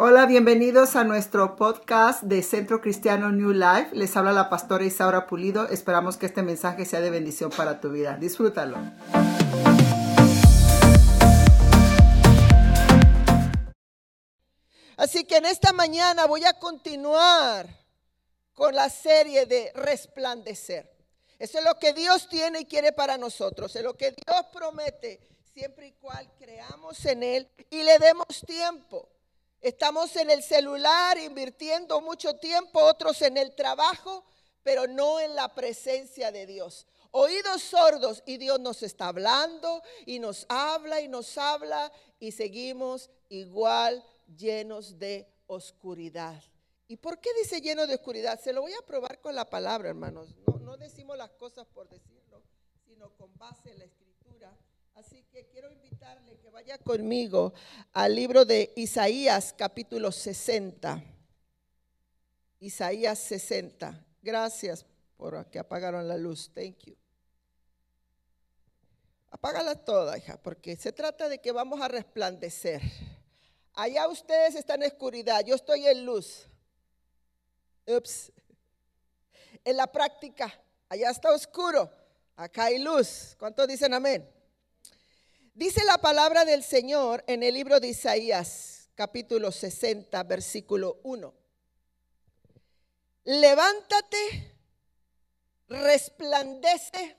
Hola, bienvenidos a nuestro podcast de Centro Cristiano New Life. Les habla la pastora Isaura Pulido. Esperamos que este mensaje sea de bendición para tu vida. Disfrútalo. Así que en esta mañana voy a continuar con la serie de resplandecer. Eso es lo que Dios tiene y quiere para nosotros. Es lo que Dios promete siempre y cual creamos en Él y le demos tiempo. Estamos en el celular invirtiendo mucho tiempo, otros en el trabajo, pero no en la presencia de Dios. Oídos sordos y Dios nos está hablando y nos habla y nos habla y seguimos igual llenos de oscuridad. ¿Y por qué dice lleno de oscuridad? Se lo voy a probar con la palabra, hermanos. No, decimos las cosas por decirlo, sino con base en la escritura. Así que quiero invitarle que vaya conmigo al libro de Isaías capítulo 60. Isaías 60. Gracias por que apagaron la luz. Thank you. Apágala toda, hija, porque se trata de que vamos a resplandecer. Allá ustedes están en oscuridad, yo estoy en luz. Ups. En la práctica, allá está oscuro, acá hay luz. ¿Cuántos dicen amén? Dice la palabra del Señor en el libro de Isaías, capítulo 60, versículo 1. Levántate, resplandece,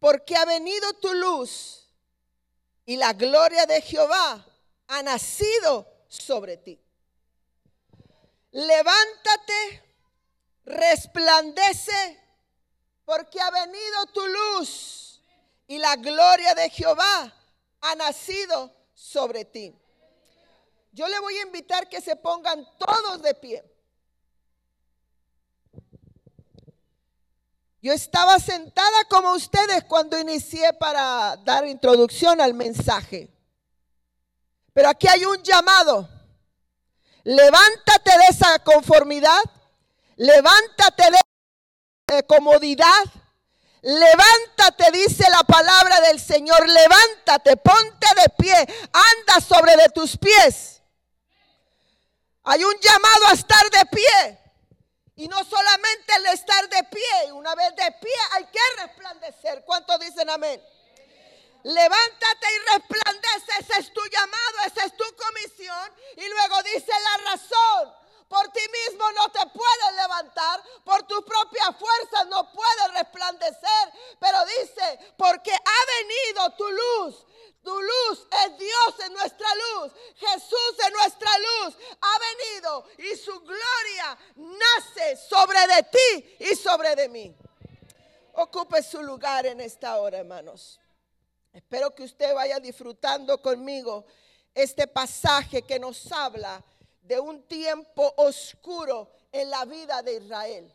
porque ha venido tu luz y la gloria de Jehová ha nacido sobre ti. Levántate, resplandece, porque ha venido tu luz y la gloria de Jehová ha nacido sobre ti. Yo le voy a invitar que se pongan todos de pie. Yo estaba sentada como ustedes cuando inicié para dar introducción al mensaje. Pero aquí hay un llamado. Levántate de esa conformidad. Levántate de comodidad. Levántate, dice la palabra del Señor, levántate, ponte de pie, anda sobre de tus pies. Hay un llamado a estar de pie. Y no solamente el estar de pie, una vez de pie hay que resplandecer. ¿Cuántos dicen amén? Levántate y resplandece, ese es tu llamado, esa es tu comisión. Y luego dice la razón por ti mismo no te puedes levantar, por tu propia fuerza no puedes resplandecer, pero dice, porque ha venido tu luz. Tu luz es Dios en nuestra luz. Jesús en nuestra luz ha venido y su gloria nace sobre de ti y sobre de mí. Ocupe su lugar en esta hora, hermanos. Espero que usted vaya disfrutando conmigo este pasaje que nos habla de un tiempo oscuro en la vida de Israel.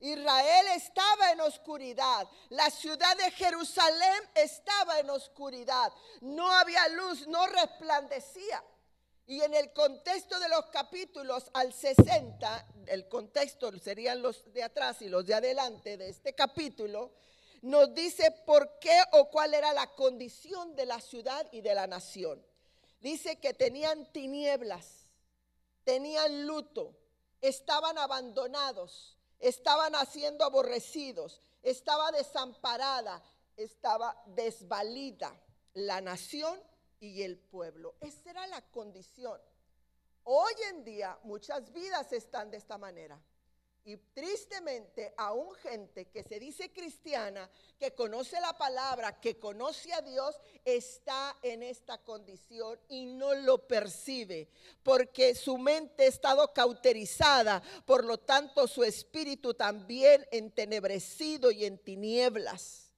Israel estaba en oscuridad. La ciudad de Jerusalén estaba en oscuridad. No había luz, no resplandecía. Y en el contexto de los capítulos al 60, el contexto serían los de atrás y los de adelante de este capítulo, nos dice por qué o cuál era la condición de la ciudad y de la nación. Dice que tenían tinieblas tenían luto, estaban abandonados, estaban haciendo aborrecidos, estaba desamparada, estaba desvalida la nación y el pueblo. Esa era la condición. Hoy en día muchas vidas están de esta manera. Y tristemente, aún gente que se dice cristiana, que conoce la palabra, que conoce a Dios, está en esta condición y no lo percibe, porque su mente ha estado cauterizada, por lo tanto su espíritu también entenebrecido y en tinieblas.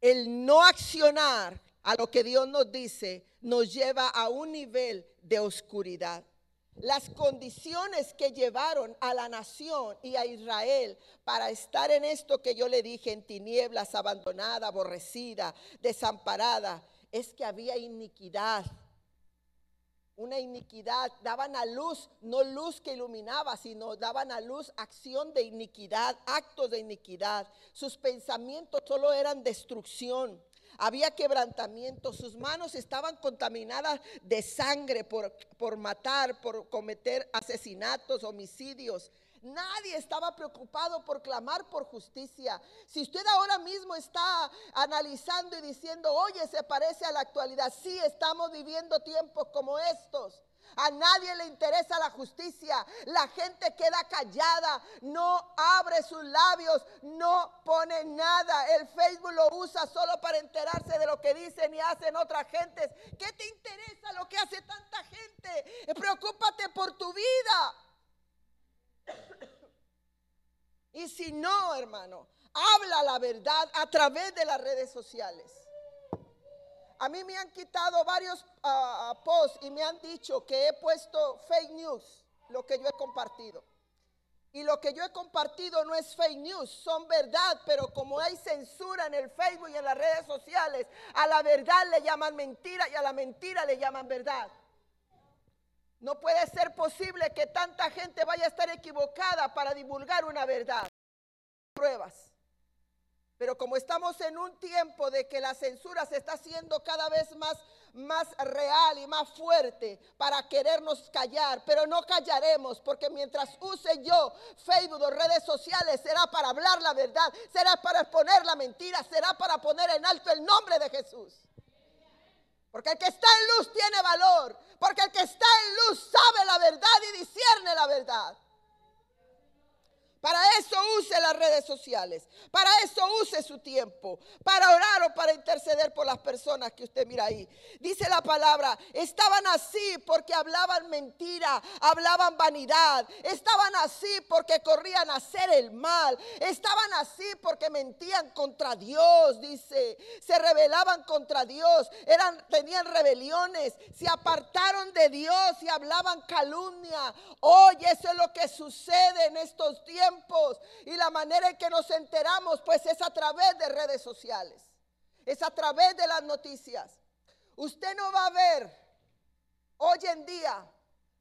El no accionar a lo que Dios nos dice nos lleva a un nivel de oscuridad las condiciones que llevaron a la nación y a Israel para estar en esto que yo le dije, en tinieblas, abandonada, aborrecida, desamparada, es que había iniquidad. Una iniquidad, daban a luz, no luz que iluminaba, sino daban a luz acción de iniquidad, actos de iniquidad. Sus pensamientos solo eran destrucción. Había quebrantamiento, sus manos estaban contaminadas de sangre por, por matar, por cometer asesinatos, homicidios. Nadie estaba preocupado por clamar por justicia. Si usted ahora mismo está analizando y diciendo, oye, se parece a la actualidad, sí estamos viviendo tiempos como estos. A nadie le interesa la justicia. La gente queda callada, no abre sus labios, no pone nada. El Facebook lo usa solo para enterarse de lo que dicen y hacen otras gentes. ¿Qué te interesa lo que hace tanta gente? Preocúpate por tu vida. Y si no, hermano, habla la verdad a través de las redes sociales. A mí me han quitado varios uh, posts y me han dicho que he puesto fake news, lo que yo he compartido. Y lo que yo he compartido no es fake news, son verdad, pero como hay censura en el Facebook y en las redes sociales, a la verdad le llaman mentira y a la mentira le llaman verdad. No puede ser posible que tanta gente vaya a estar equivocada para divulgar una verdad. Pruebas. Pero como estamos en un tiempo de que la censura se está haciendo cada vez más, más real y más fuerte para querernos callar, pero no callaremos porque mientras use yo Facebook o redes sociales será para hablar la verdad, será para exponer la mentira, será para poner en alto el nombre de Jesús. Porque el que está en luz tiene valor, porque el que está en luz sabe la verdad y discierne la verdad. Para eso use las redes sociales. Para eso use su tiempo. Para orar o para interceder por las personas que usted mira ahí. Dice la palabra, estaban así porque hablaban mentira, hablaban vanidad. Estaban así porque corrían a hacer el mal. Estaban así porque mentían contra Dios, dice. Se rebelaban contra Dios. Eran, tenían rebeliones. Se apartaron de Dios y hablaban calumnia. Hoy eso es lo que sucede en estos tiempos y la manera en que nos enteramos pues es a través de redes sociales, es a través de las noticias. Usted no va a ver hoy en día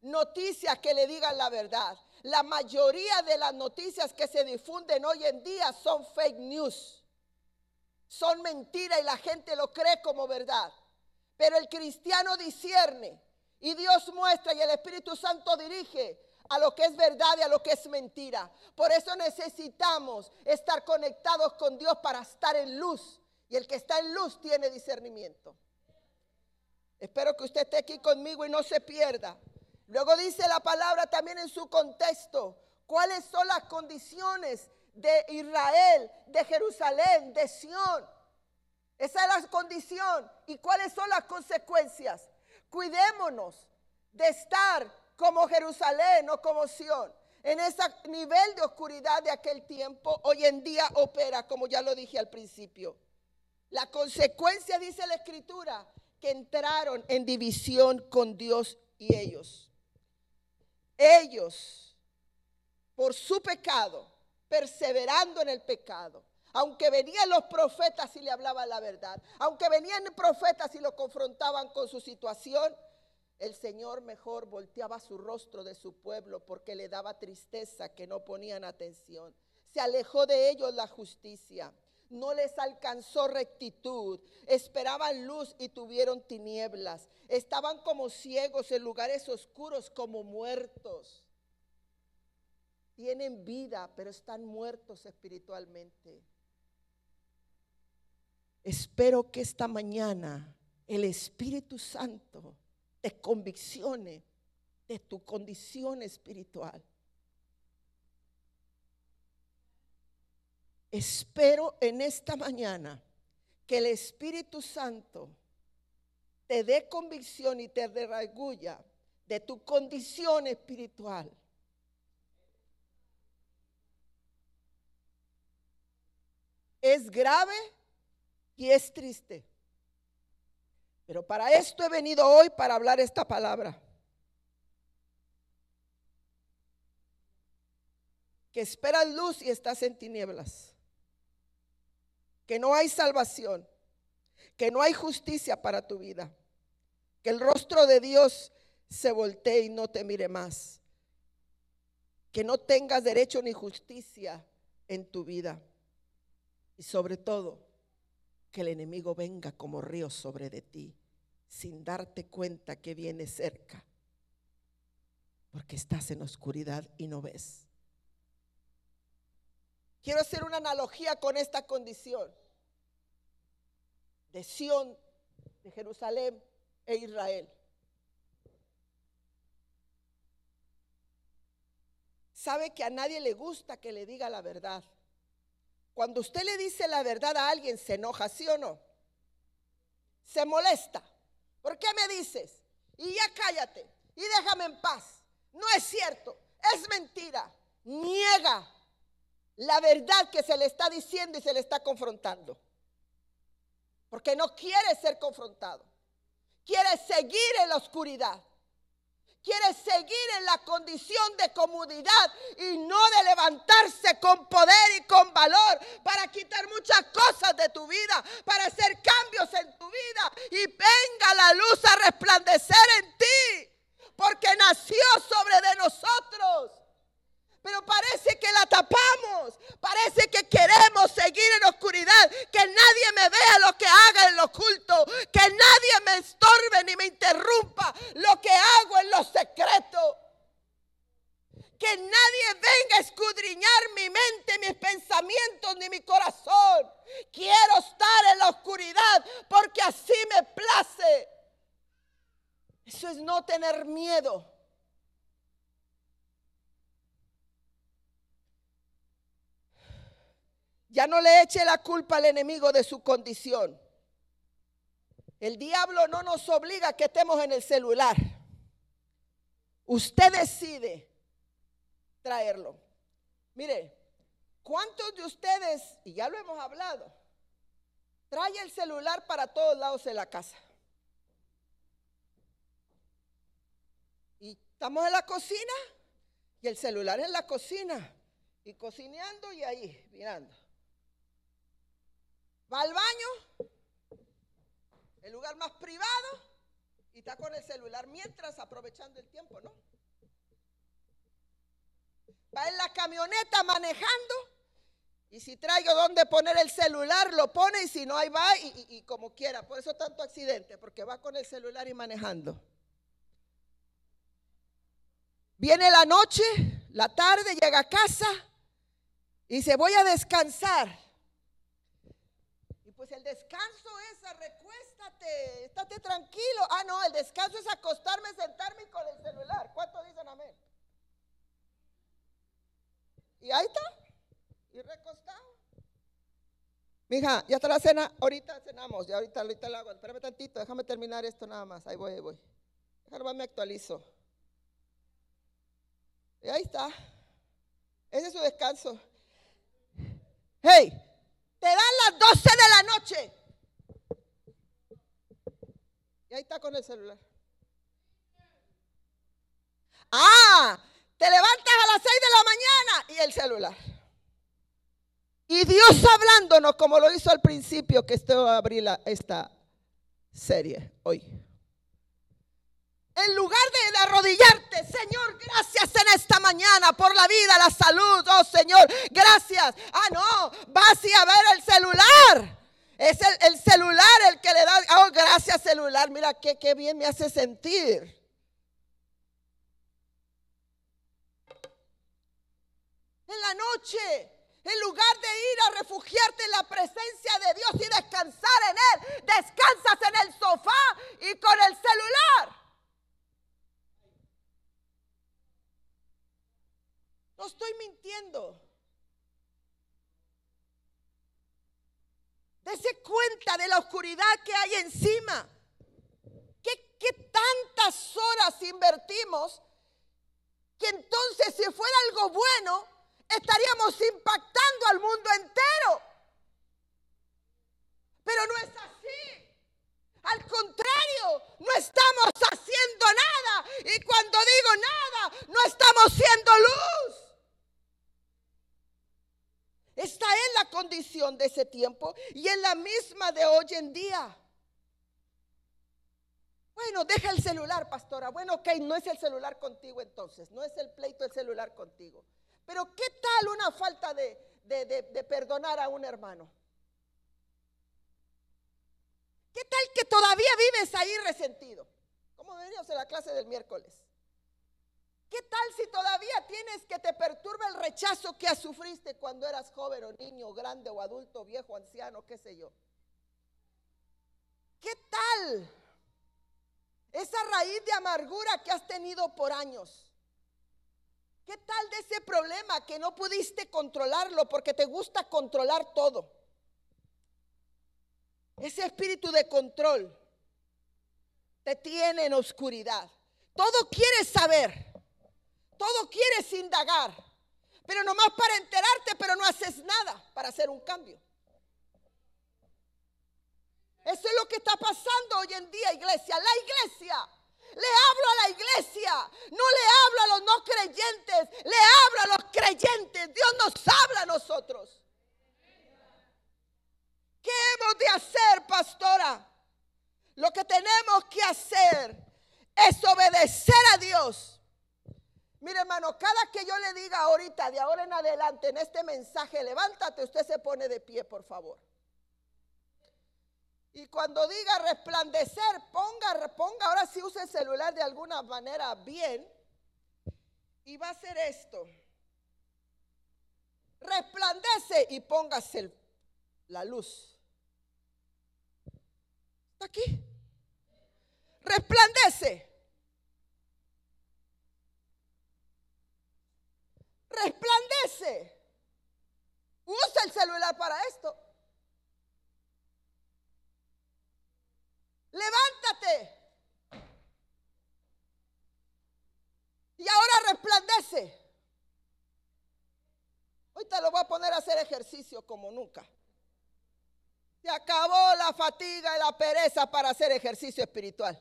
noticias que le digan la verdad. La mayoría de las noticias que se difunden hoy en día son fake news. Son mentiras y la gente lo cree como verdad. Pero el cristiano discierne y Dios muestra y el Espíritu Santo dirige a lo que es verdad y a lo que es mentira. Por eso necesitamos estar conectados con Dios para estar en luz. Y el que está en luz tiene discernimiento. Espero que usted esté aquí conmigo y no se pierda. Luego dice la palabra también en su contexto, cuáles son las condiciones de Israel, de Jerusalén, de Sión. Esa es la condición. ¿Y cuáles son las consecuencias? Cuidémonos de estar como Jerusalén o como Sión. En ese nivel de oscuridad de aquel tiempo, hoy en día opera, como ya lo dije al principio. La consecuencia, dice la escritura, que entraron en división con Dios y ellos. Ellos, por su pecado, perseverando en el pecado, aunque venían los profetas y le hablaban la verdad, aunque venían profetas y lo confrontaban con su situación, el Señor mejor volteaba su rostro de su pueblo porque le daba tristeza que no ponían atención. Se alejó de ellos la justicia. No les alcanzó rectitud. Esperaban luz y tuvieron tinieblas. Estaban como ciegos en lugares oscuros, como muertos. Tienen vida, pero están muertos espiritualmente. Espero que esta mañana el Espíritu Santo te conviccione de tu condición espiritual. Espero en esta mañana que el Espíritu Santo te dé convicción y te derragulla de tu condición espiritual. Es grave y es triste. Pero para esto he venido hoy para hablar esta palabra. Que esperas luz y estás en tinieblas. Que no hay salvación. Que no hay justicia para tu vida. Que el rostro de Dios se voltee y no te mire más. Que no tengas derecho ni justicia en tu vida. Y sobre todo, que el enemigo venga como río sobre de ti sin darte cuenta que viene cerca, porque estás en oscuridad y no ves. Quiero hacer una analogía con esta condición de Sión, de Jerusalén e Israel. Sabe que a nadie le gusta que le diga la verdad. Cuando usted le dice la verdad a alguien, se enoja, ¿sí o no? Se molesta. ¿Por qué me dices? Y ya cállate y déjame en paz. No es cierto, es mentira. Niega la verdad que se le está diciendo y se le está confrontando. Porque no quiere ser confrontado. Quiere seguir en la oscuridad. Quiere seguir en la condición de comodidad y no de levantarse con poder y con valor para quitar muchas cosas de tu vida, para hacer cambios en tu vida y venga la luz a resplandecer en ti, porque nació sobre de nosotros. Pero parece que la tapamos. Parece que queremos seguir en oscuridad. Que nadie me vea lo que haga en lo oculto. Que nadie me estorbe ni me interrumpa lo que hago en lo secreto. Que nadie venga a escudriñar mi mente, mis pensamientos ni mi corazón. Quiero estar en la oscuridad porque así me place. Eso es no tener miedo. Ya no le eche la culpa al enemigo de su condición. El diablo no nos obliga a que estemos en el celular. Usted decide traerlo. Mire, ¿cuántos de ustedes, y ya lo hemos hablado, trae el celular para todos lados de la casa? Y estamos en la cocina y el celular en la cocina y cocineando y ahí mirando va al baño, el lugar más privado, y está con el celular mientras aprovechando el tiempo, ¿no? Va en la camioneta manejando y si traigo donde poner el celular, lo pone y si no, ahí va y, como quiera. Por eso tanto accidente, porque va con el celular y manejando. Viene la noche, la tarde, llega a casa y dice, voy a descansar. Pues el descanso es recuéstate, estate tranquilo. Ah, no, el descanso es acostarme, sentarme con el celular. ¿Cuánto dicen amén? Y ahí está, y recostado. Mija, ya está la cena, ahorita cenamos, ya ahorita, ahorita lo hago. Espérame tantito, déjame terminar esto nada más. Ahí voy, voy. Déjame, me actualizo. Y ahí está. Ese es su descanso. Hey, te dan las 12 de la noche. Y ahí está con el celular. Ah, te levantas a las 6 de la mañana y el celular. Y Dios hablándonos como lo hizo al principio que esto abrir esta serie hoy. En lugar de, arrodillarte, Señor, gracias mañana por la vida, la salud, oh Señor, gracias. Ah, no, vas a ver el celular. Es el, celular el que le da, oh, gracias celular, mira qué, qué bien me hace sentir. En la noche, en lugar de ir a refugiarte en la presencia de Dios y descansar en Él, descansas en el sofá y con el celular. No estoy mintiendo. Dese cuenta de la oscuridad que hay encima. ¿Qué, ¿Qué, tantas horas invertimos que entonces si fuera algo bueno, estaríamos impactando al mundo entero? Pero no es así. Al contrario, no estamos haciendo nada. Y cuando digo nada, no estamos siendo luz. Está en la condición de ese tiempo y en la misma de hoy en día. Bueno, deja el celular, pastora. Bueno, ok, no es el celular contigo entonces, no es el pleito el celular contigo. Pero ¿qué tal una falta de, de perdonar a un hermano? ¿Qué tal que todavía vives ahí resentido? Como veníamos en la clase del miércoles. ¿Qué tal si todavía tienes que te perturba el rechazo que sufriste cuando eras joven o niño, grande o adulto, viejo, anciano, qué sé yo? ¿Qué tal esa raíz de amargura que has tenido por años? ¿Qué tal de ese problema que no pudiste controlarlo porque te gusta controlar todo? Ese espíritu de control te tiene en oscuridad. Todo quieres saber, todo quieres indagar, pero nomás para enterarte, pero no haces nada para hacer un cambio. Eso es lo que está pasando hoy en día, iglesia. La iglesia. Le hablo a la iglesia. No le hablo a los no creyentes. Le hablo a los creyentes. Dios nos habla a nosotros. ¿Qué hemos de hacer, pastora? Lo que tenemos que hacer es obedecer a Dios. Mire, hermano, cada que yo le diga ahorita, de ahora en adelante, en este mensaje, levántate, usted se pone de pie, por favor. Y cuando diga resplandecer, ponga, ponga, ahora sí use el celular de alguna manera bien. Y va a hacer esto. Resplandece y póngase la luz. ¿Está aquí? Resplandece. Resplandece. Usa el celular para esto. levántate. Y ahora resplandece. Hoy te lo voy a poner a hacer ejercicio como nunca. Se acabó la fatiga y la pereza para hacer ejercicio espiritual.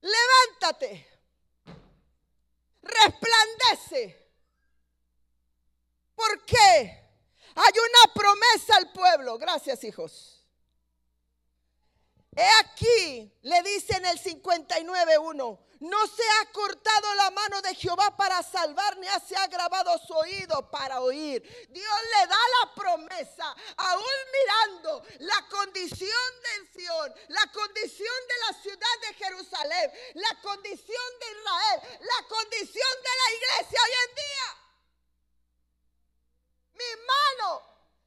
Levántate. Resplandece. ¿Por qué? Hay una promesa al pueblo. Gracias, hijos. He aquí, le dice en el 59.1, no se ha cortado la mano de Jehová para salvar, ni se ha grabado su oído para oír. Dios le da la promesa, aún mirando la condición de Sion, la condición de la ciudad de Jerusalén, la condición de Israel, la condición de la iglesia hoy en día. Mi mano,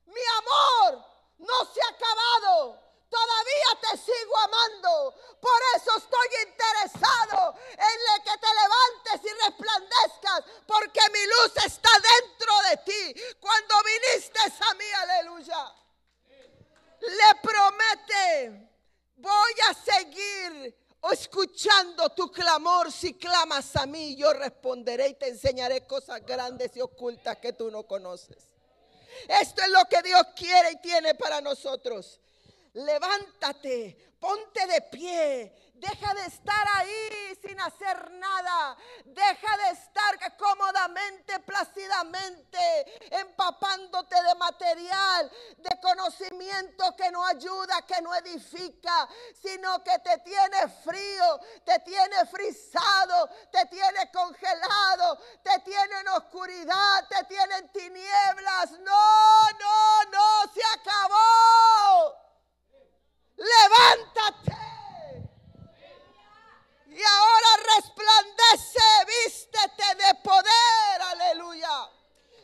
mi amor, no se ha acabado todavía sigo amando. Por eso estoy interesado en que te levantes y resplandezcas, porque mi luz está dentro de ti. Cuando viniste a mí, aleluya. Le promete, voy a seguir escuchando tu clamor. Si clamas a mí, yo responderé y te enseñaré cosas grandes y ocultas que tú no conoces. Esto es lo que Dios quiere y tiene para nosotros levántate, ponte de pie, deja de estar ahí sin hacer nada, deja de estar cómodamente, plácidamente, empapándote de material, de conocimiento que no ayuda, que no edifica, sino que te tiene frío, te tiene frisado, te tiene congelado, te tiene en oscuridad, te tiene en tinieblas. No, no, no, se acabó levántate. Y ahora resplandece, vístete de poder, aleluya.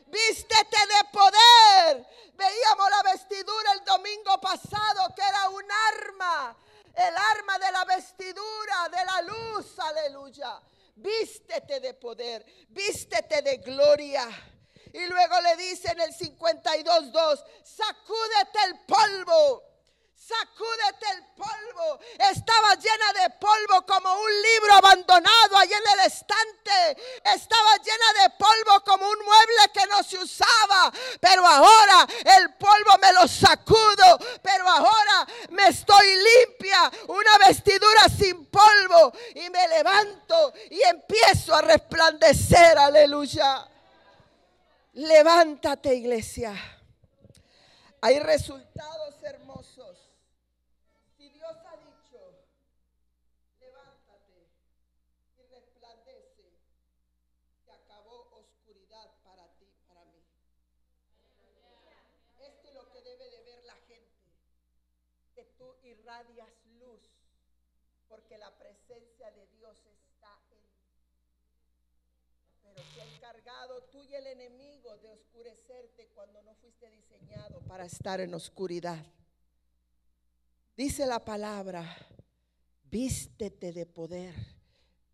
Vístete de poder. Veíamos la vestidura el domingo pasado que era un arma, el arma de la vestidura, de la luz, aleluya. Vístete de poder, vístete de gloria. Y luego le dice en el 52.2, sacúdete el polvo Sacúdete el polvo. Estaba llena de polvo como un libro abandonado ahí en el estante. Estaba llena de polvo como un mueble que no se usaba. Pero ahora el polvo me lo sacudo. Pero ahora me estoy limpia. Una vestidura sin polvo. Y me levanto y empiezo a resplandecer. Aleluya. Levántate iglesia. Hay resultados hermosos. Tú irradias luz, porque la presencia de Dios está en Pero se ha encargado tú y el enemigo de oscurecerte cuando no fuiste diseñado para estar en oscuridad. Dice la palabra, vístete de poder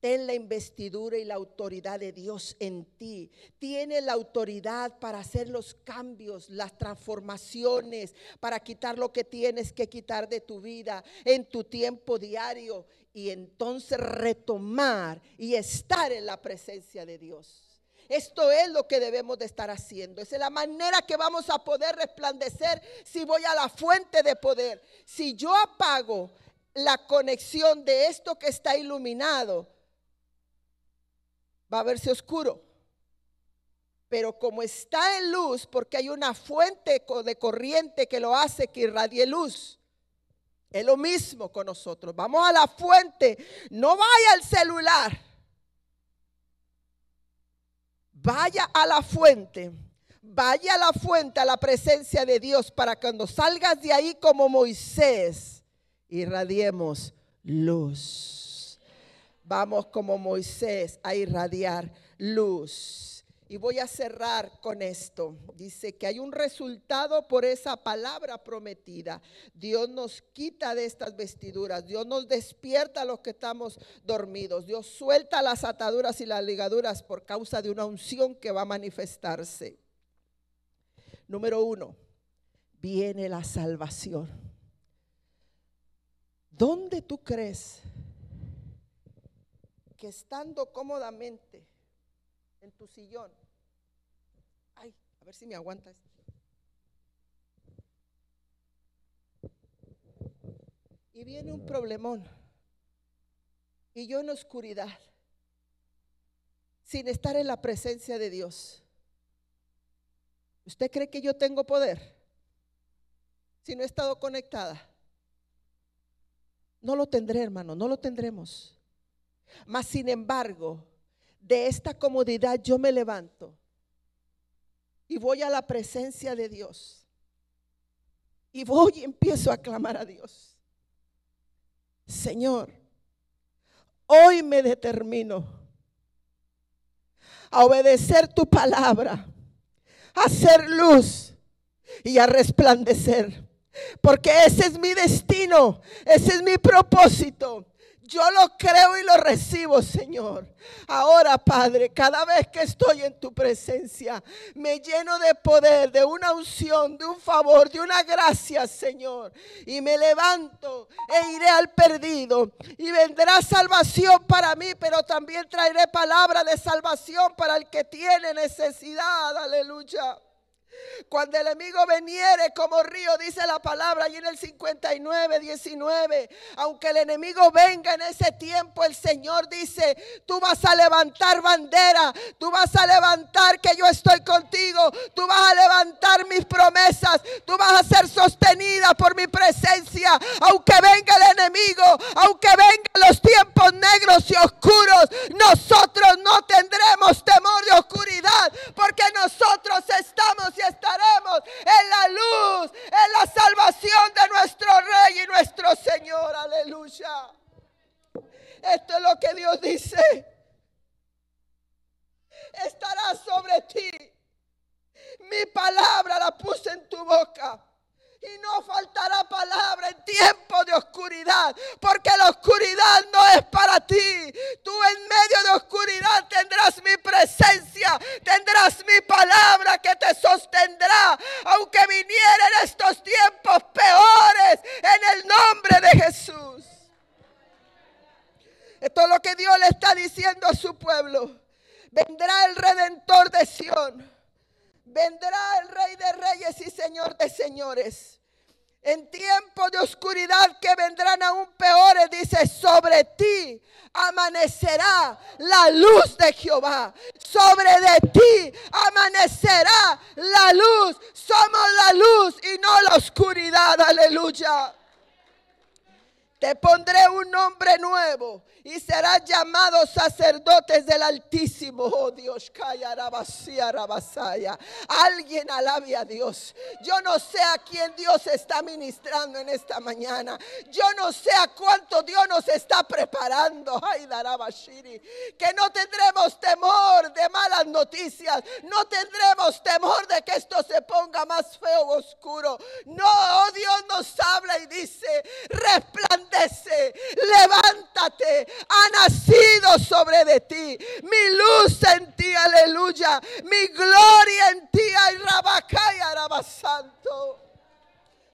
Ten la investidura y la autoridad de Dios en ti. Tiene la autoridad para hacer los cambios, las transformaciones, para quitar lo que tienes que quitar de tu vida en tu tiempo diario y entonces retomar y estar en la presencia de Dios. Esto es lo que debemos de estar haciendo. Esa es la manera que vamos a poder resplandecer si voy a la fuente de poder. Si yo apago la conexión de esto que está iluminado, va a verse oscuro. Pero como está en luz, porque hay una fuente de corriente que lo hace que irradie luz. Es lo mismo con nosotros. Vamos a la fuente. No vaya al celular. Vaya a la fuente. Vaya a la fuente, a la presencia de Dios, para cuando salgas de ahí como Moisés, irradiemos luz vamos como Moisés a irradiar luz. Y voy a cerrar con esto. Dice que hay un resultado por esa palabra prometida. Dios nos quita de estas vestiduras. Dios nos despierta a los que estamos dormidos. Dios suelta las ataduras y las ligaduras por causa de una unción que va a manifestarse. Número uno, viene la salvación. ¿Dónde tú crees que estando cómodamente en tu sillón, ay, a ver si me aguantas. Y viene un problemón. Y yo en oscuridad, sin estar en la presencia de Dios. ¿Usted cree que yo tengo poder? Si no he estado conectada. No lo tendré, hermano, no lo tendremos. Mas sin embargo, de esta comodidad yo me levanto y voy a la presencia de Dios. Y voy y empiezo a clamar a Dios. Señor, hoy me determino a obedecer tu palabra, a hacer luz y a resplandecer. Porque ese es mi destino, ese es mi propósito. Yo lo creo y lo recibo, Señor. Ahora, Padre, cada vez que estoy en tu presencia, me lleno de poder, de una unción, de un favor, de una gracia, Señor. Y me levanto e iré al perdido. Y vendrá salvación para mí, pero también traeré palabra de salvación para el que tiene necesidad. Aleluya. Cuando el enemigo veniere como río, dice la palabra y en el 59, 19, aunque el enemigo venga en ese tiempo, el Señor dice, tú vas a levantar bandera, tú vas a levantar que yo estoy contigo, tú vas a levantar mis promesas, tú vas a ser sostenida por mi presencia, aunque venga el enemigo, aunque vengan los tiempos negros y oscuros, nosotros no tendremos temor de oscuridad, porque nosotros estamos estaremos en la luz, en la salvación de nuestro Rey y nuestro Señor. Aleluya. Esto es lo que Dios dice. Estará sobre ti. Mi palabra la puse en tu boca y no faltará palabra en tiempo de oscuridad, porque la oscuridad no es para ti. Tú en medio de oscuridad tendrás mi presencia, tendrás mi palabra que te sostendrá, aunque vinieren estos tiempos peores en el nombre de Jesús. Esto es lo que Dios le está diciendo a su pueblo. Vendrá el redentor de Sión vendrá el Rey de Reyes y Señor de Señores. En tiempos de oscuridad que vendrán aún peores, dice, sobre ti amanecerá la luz de Jehová. Sobre de ti amanecerá la luz. Somos la luz y no la oscuridad. Aleluya. Te pondré un nombre nuevo y serás llamado sacerdotes del Altísimo. Oh Dios, calla, rabasaya. Alguien alabe a Dios. Yo no sé a quién Dios está ministrando en esta mañana. Yo no sé a cuánto Dios nos está preparando. Ay, darabashiri. Que no tendremos temor de malas noticias. No tendremos temor de que esto se ponga más feo o oscuro. No, oh Dios nos habla y dice, resplandece, levántate ha nacido sobre de ti. Mi luz en ti, aleluya. Mi gloria en ti, ay, rabacaya, santo.